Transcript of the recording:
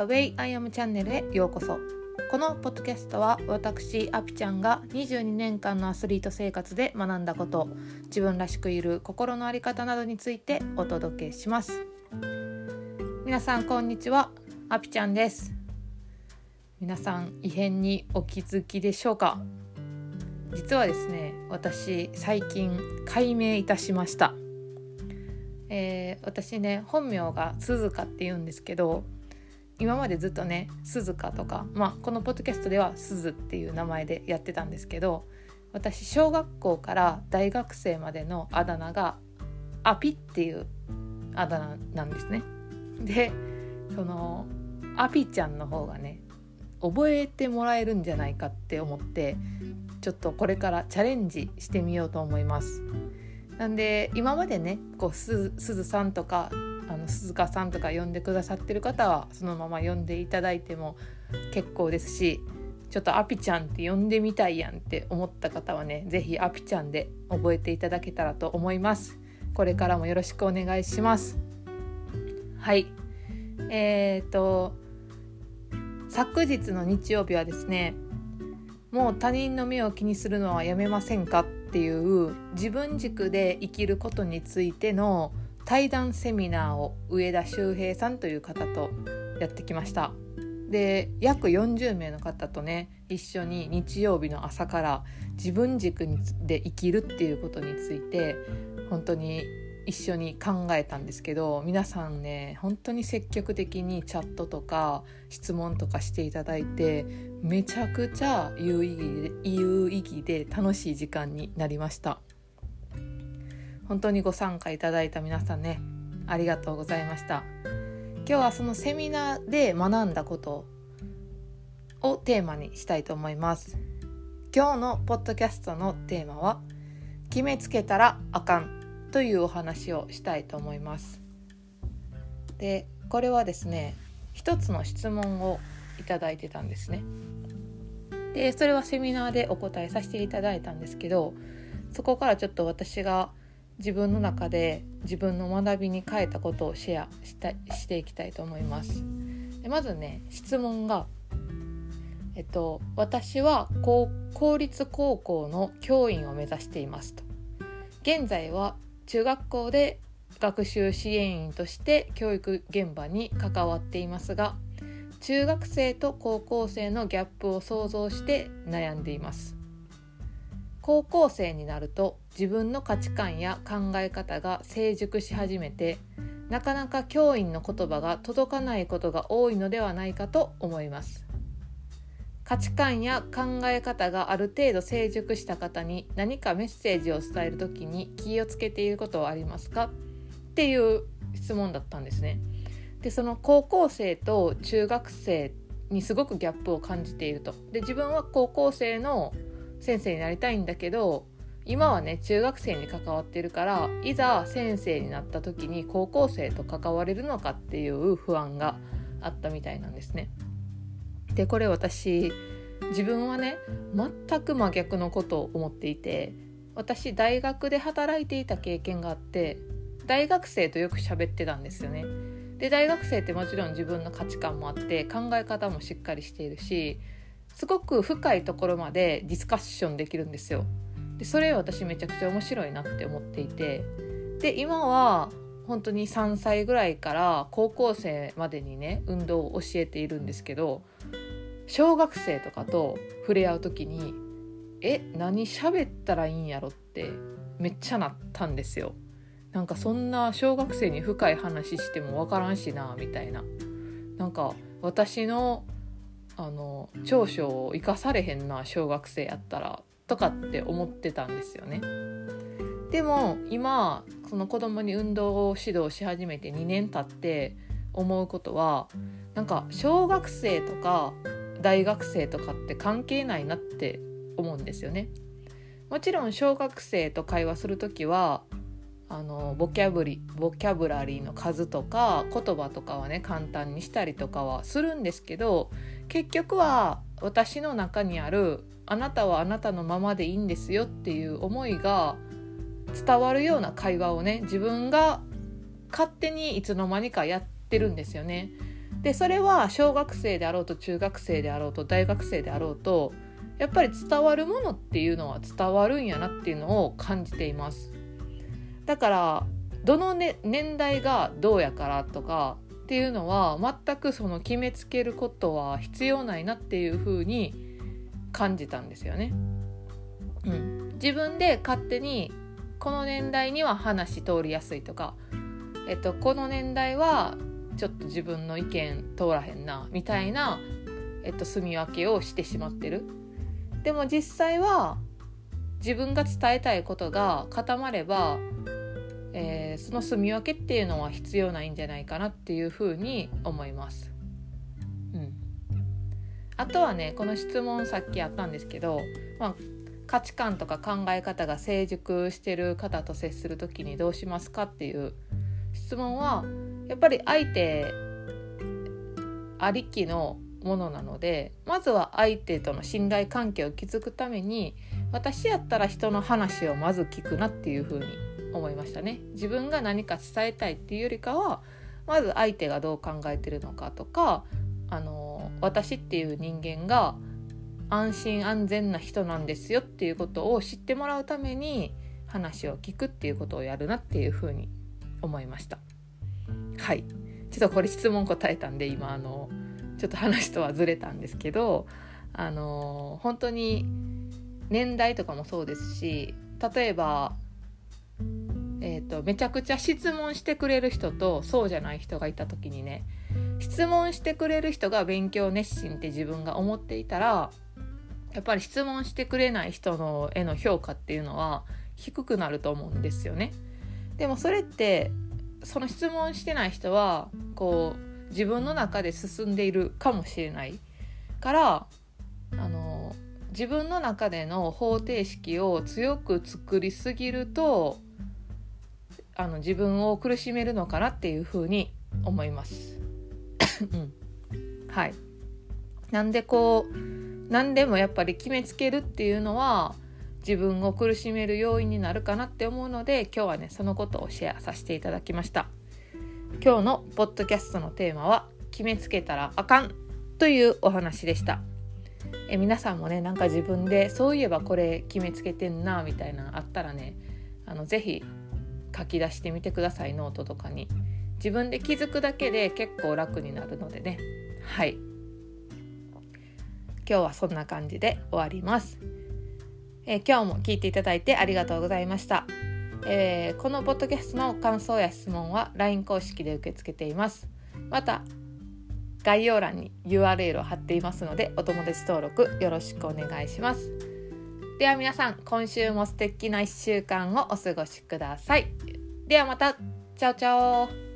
The Way I Am チャンネルへようこそ。このポッドキャストは私アピちゃんが22年間のアスリート生活で学んだこと自分らしくいる心の在り方などについてお届けします。皆さんこんにちは。アピちゃんです。皆さん異変にお気づきでしょうか？実はですね私最近改名いたしました。えー、私ね本名が鈴鹿って言うんですけど今までずっとね鈴鹿とか、まあ、このポッドキャストでは鈴っていう名前でやってたんですけど私小学校から大学生までのあだ名がアピっていうあだ名なんですね。でそのアピちゃんの方がね覚えてもらえるんじゃないかって思ってちょっとこれからチャレンジしてみようと思います。なんで今までねこうすずさんとかあの鈴鹿さんとか呼んでくださってる方はそのまま呼んでいただいても結構ですしちょっとアピちゃんって呼んでみたいやんって思った方はね是非アピちゃんで覚えていただけたらと思います。これからもよろしくお願いします。はい。えーと昨日の日曜日はですねもう他人の目を気にするのはやめませんかっていう自分軸で生きることについての対談セミナーを上田修平さんという方とやってきました。で約40名の方とね一緒に日曜日の朝から自分軸で生きるっていうことについて本当に一緒に考えたんですけど皆さんね本当に積極的にチャットとか質問とかしていただいてめちゃくちゃ有意義で有意義で楽しい時間になりました。本当にご参加いただいた皆さんねありがとうございました。今日はそのセミナーで学んだことをテーマにしたいと思います。今日のポッドキャストのテーマは決めつけたらあかんというお話をしたいと思います。でこれはですね一つの質問をいただいてたんですね。でそれはセミナーでお答えさせていただいたんですけどそこからちょっと私が自分の中で自分の学びに変えたことをシェアしたしていきたいと思います。でまずね質問がえっと私は公立高校の教員を目指していますと。現在は中学校で学習支援員として教育現場に関わっていますが中学生と高校生のギャップを想像して悩んでいます。高校生になると自分の価値観や考え方が成熟し始めてなかなか教員の言葉が届かないことが多いのではないかと思います価値観や考え方がある程度成熟した方に何かメッセージを伝える時に気をつけていることはありますか？っていう質問だったんですね。でその高校生と中学生にすごくギャップを感じていると。で自分は高校生の先生になりたいんだけど今はね中学生に関わってるからいざ先生になった時に高校生と関われるのかっていう不安があったみたいなんですね。でこれ私自分はね全く真逆のことを思っていて私大学で働いていた経験があって大学生とよく喋ってたんですよね。で大学生ってもちろん自分の価値観もあって考え方もしっかりしているしすごく深いところまでディスカッションできるんですよ。でそれ私めちゃくちゃ面白いなって思っていてで今は本当に3歳ぐらいから高校生までにね運動を教えているんですけど小学生とかと触れ合う時にえ何喋ったらいいんやろってめっちゃなったんですよ。なんかそんな小学生に深い話しても分からんしなみたいな。なんか私のあの長所を生かされへんな小学生やったらとかって思ってたんですよね。でも今その子供に運動を指導し始めて2年経って思うことはなんか小学生とか大学生とかって関係ないなって思うんですよね。もちろん小学生と会話する時はあのボキャブリボキャブラリーの数とか言葉とかはね簡単にしたりとかはするんですけど結局は私の中にあるあなたはあなたのままでいいんですよっていう思いが伝わるような会話をね自分が勝手にいつの間にかやってるんですよね。でそれは小学生であろうと中学生であろうと大学生であろうとやっぱり伝わるものっていうのは伝わるんやなっていうのを感じていますだからどの、ね、年代がどうやからとかっていうのは全くその決めつけることは必要ないなっていうふうに感じたんですよね。うん、自分で勝手にこの年代には話通りやすいとか、えっと、この年代はちょっと自分の意見通らへんなみたいな、えっと、住み分けをしてしまってる。でも実際は自分が伝えたいことが固まればえー、その住み分けっていうのは必要ないんじゃないかなっていうふうに思います。うん、あとはねこの質問さっきあったんですけど、まあ、価値観とか考え方が成熟してる方と接する時にどうしますかっていう質問はやっぱり相手ありきのものなのでまずは相手との信頼関係を築くために私やったら人の話をまず聞くなっていうふうに思いましたね。自分が何か伝えたいっていうよりかはまず相手がどう考えてるのかとかあの私っていう人間が安心安全な人なんですよっていうことを知ってもらうために話を聞くっていうことをやるなっていうふうに思いました。はい。ちょっとこれ質問答えたんで今あのちょっと話とはずれたんですけどあの本当に年代とかもそうですし例えばえーと、めちゃくちゃ質問してくれる人とそうじゃない人がいた時にね質問してくれる人が勉強熱心って自分が思っていたらやっぱり質問してくれない人のへの評価っていうのは低くなると思うんですよね。でもそれってその質問してない人はこう自分の中で進んでいるかもしれないからあの自分の中での方程式を強く作りすぎるとあの自分を苦しめるのかなっていうふうに思います。うん、はい。なんでこう何でもやっぱり決めつけるっていうのは自分を苦しめる要因になるかなって思うので今日はねそのことをシェアさせていただきました。今日のポッドキャストのテーマは決めつけたらあかんというお話でした。え皆さんもねなんか自分でそういえばこれ決めつけてんなみたいなのあったらねあのぜひ書き出してみてください。ノートとかに。自分で気づくだけで結構楽になるのでね。はい。今日はそんな感じで終わります、えー、今日も聞いていただいてありがとうございました、えー、このポッドキャストの感想や質問は LINE 公式で受け付けています。また概要欄に URL を貼っていますのでお友達登録よろしくお願いします。では皆さん今週も素敵な1週間をお過ごしください。ではまたチャオチャオ